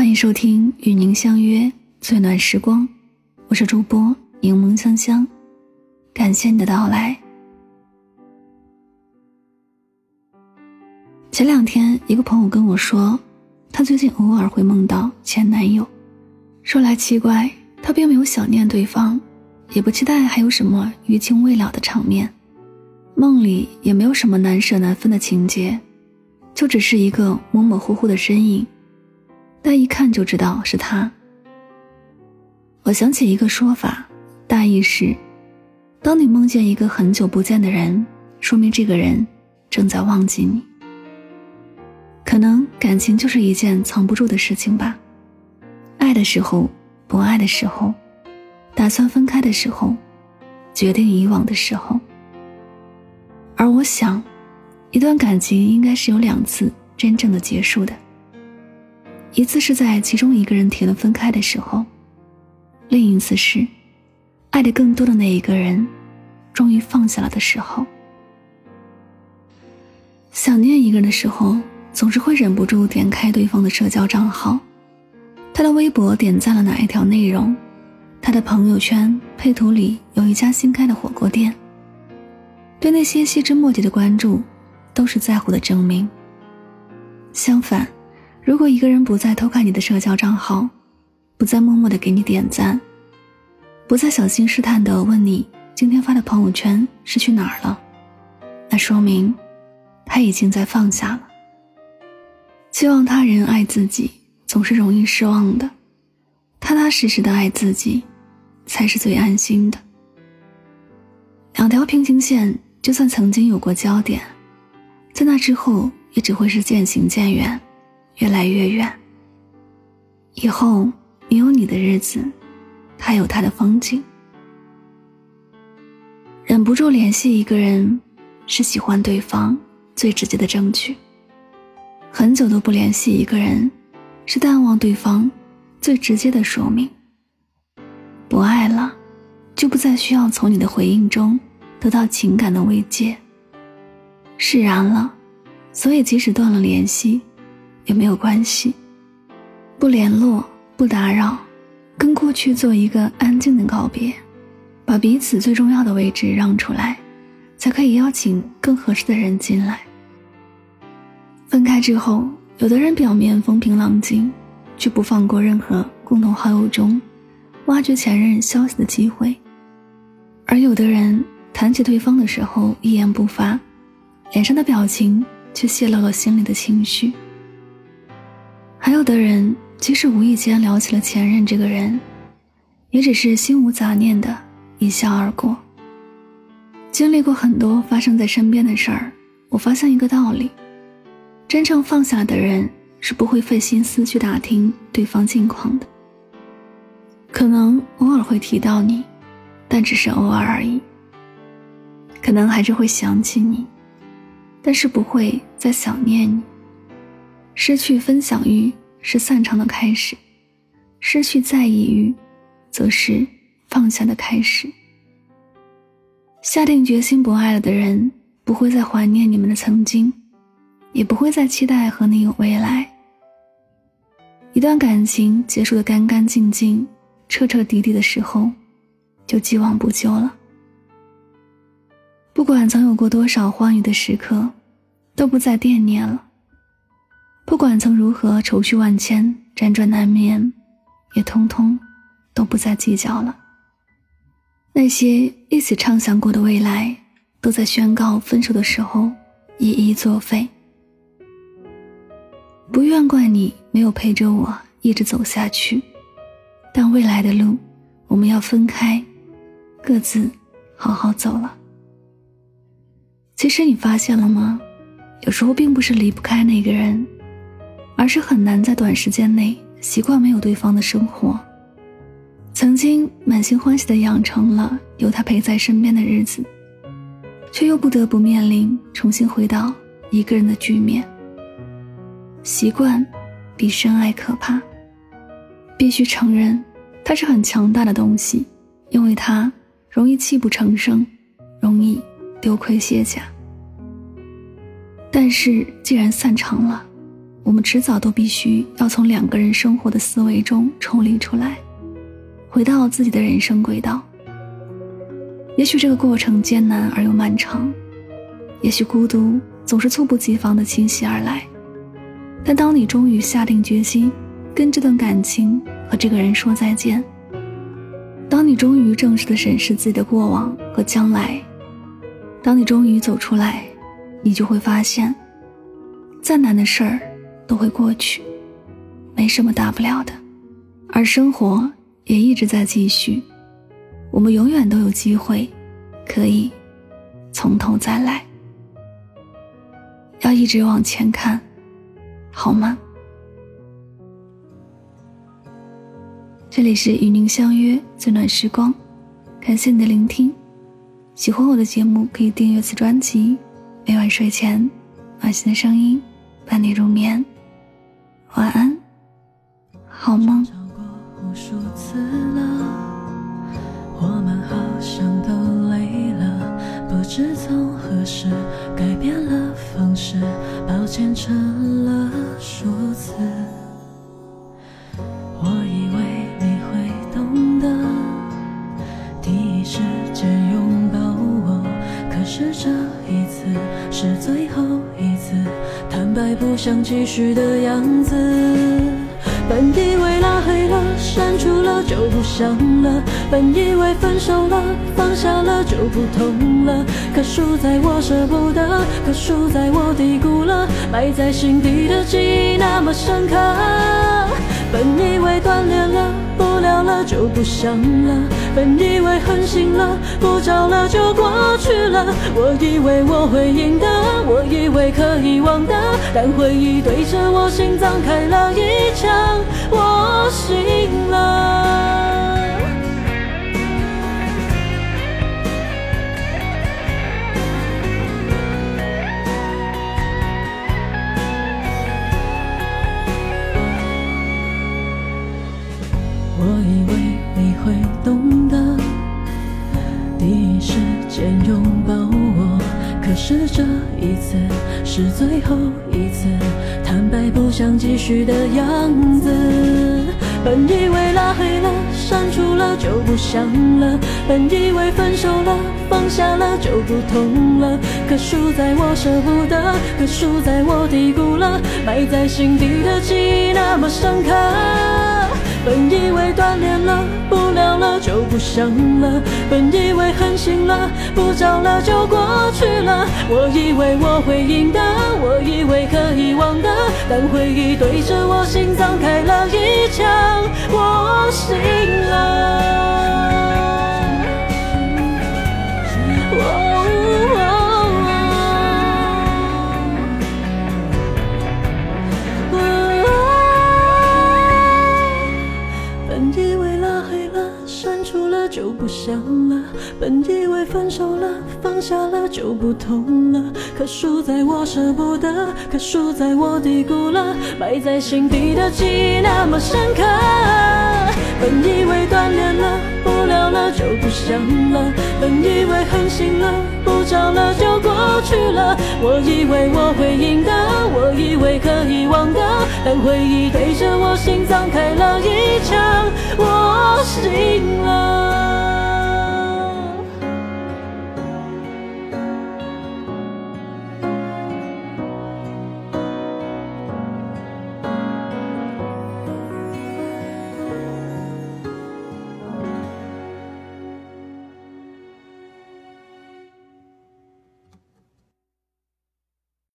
欢迎收听与您相约最暖时光，我是主播柠檬香香，感谢你的到来。前两天，一个朋友跟我说，他最近偶尔会梦到前男友。说来奇怪，他并没有想念对方，也不期待还有什么余情未了的场面，梦里也没有什么难舍难分的情节，就只是一个模模糊糊的身影。但一看就知道是他。我想起一个说法，大意是：当你梦见一个很久不见的人，说明这个人正在忘记你。可能感情就是一件藏不住的事情吧。爱的时候，不爱的时候，打算分开的时候，决定以往的时候。而我想，一段感情应该是有两次真正的结束的。一次是在其中一个人提了分开的时候，另一次是爱的更多的那一个人终于放下了的时候。想念一个人的时候，总是会忍不住点开对方的社交账号，他的微博点赞了哪一条内容，他的朋友圈配图里有一家新开的火锅店。对那些细枝末节的关注，都是在乎的证明。相反。如果一个人不再偷看你的社交账号，不再默默的给你点赞，不再小心试探的问你今天发的朋友圈是去哪儿了，那说明他已经在放下了。期望他人爱自己总是容易失望的，踏踏实实的爱自己才是最安心的。两条平行线就算曾经有过交点，在那之后也只会是渐行渐远。越来越远。以后你有你的日子，他有他的风景。忍不住联系一个人，是喜欢对方最直接的证据。很久都不联系一个人，是淡忘对方最直接的说明。不爱了，就不再需要从你的回应中得到情感的慰藉。释然了，所以即使断了联系。也没有关系，不联络，不打扰，跟过去做一个安静的告别，把彼此最重要的位置让出来，才可以邀请更合适的人进来。分开之后，有的人表面风平浪静，却不放过任何共同好友中挖掘前任消息的机会；而有的人谈起对方的时候一言不发，脸上的表情却泄露了心里的情绪。还有的人，即使无意间聊起了前任这个人，也只是心无杂念的一笑而过。经历过很多发生在身边的事儿，我发现一个道理：真正放下的人是不会费心思去打听对方近况的。可能偶尔会提到你，但只是偶尔而已。可能还是会想起你，但是不会再想念你。失去分享欲是散场的开始，失去在意欲，则是放下的开始。下定决心不爱了的人，不会再怀念你们的曾经，也不会再期待和你有未来。一段感情结束的干干净净、彻彻底底的时候，就既往不咎了。不管曾有过多少欢愉的时刻，都不再惦念了。不管曾如何愁绪万千、辗转难眠，也通通都不再计较了。那些一起畅想过的未来，都在宣告分手的时候一一作废。不愿怪你没有陪着我一直走下去，但未来的路，我们要分开，各自好好走了。其实你发现了吗？有时候并不是离不开那个人。而是很难在短时间内习惯没有对方的生活。曾经满心欢喜的养成了有他陪在身边的日子，却又不得不面临重新回到一个人的局面。习惯比深爱可怕。必须承认，它是很强大的东西，因为它容易泣不成声，容易丢盔卸甲。但是既然散场了。我们迟早都必须要从两个人生活的思维中抽离出来，回到自己的人生轨道。也许这个过程艰难而又漫长，也许孤独总是猝不及防的侵袭而来。但当你终于下定决心跟这段感情和这个人说再见，当你终于正式的审视自己的过往和将来，当你终于走出来，你就会发现，再难的事儿都会过去，没什么大不了的，而生活也一直在继续，我们永远都有机会，可以从头再来，要一直往前看。好吗？这里是与您相约最暖时光，感谢你的聆听。喜欢我的节目，可以订阅此专辑。每晚睡前，暖心的声音伴你入眠。晚安，好梦。不知从何时改变了方式，抱歉成了数字。我以为你会懂得，第一时间拥抱我。可是这一次是最，不想继续的样子。本以为拉黑了、删除了就不想了，本以为分手了、放下了就不痛了，可输在我舍不得，可输在我低估了埋在心底的记忆那么深刻。本以为断联了、不聊了就不想了，本以为狠心了、不找了就过去了，我以为我会赢的，我以为可以忘的，但回忆对着我心脏开了一枪。我醒了，这一次是最后一次，坦白不想继续的样子。本以为拉黑了、删除了就不想了，本以为分手了、放下了就不痛了，可输在我舍不得，可输在我低估了埋在心底的记忆那么深刻。本以为断联了，不就不想了；本以为狠心了，不找了就过去了。我以为我会赢的，我以为可以忘的，但回忆对着我心脏开了一枪，我心就不想了，本以为分手了，放下了就不痛了，可输在我舍不得，可输在我低估了埋在心底的记忆那么深刻。本以为断联了，不聊了就不想了，本以为狠心了，不找了就过去了。我以为我会赢的，我以为可以忘的，但回忆对着我心脏开了一枪，我醒了。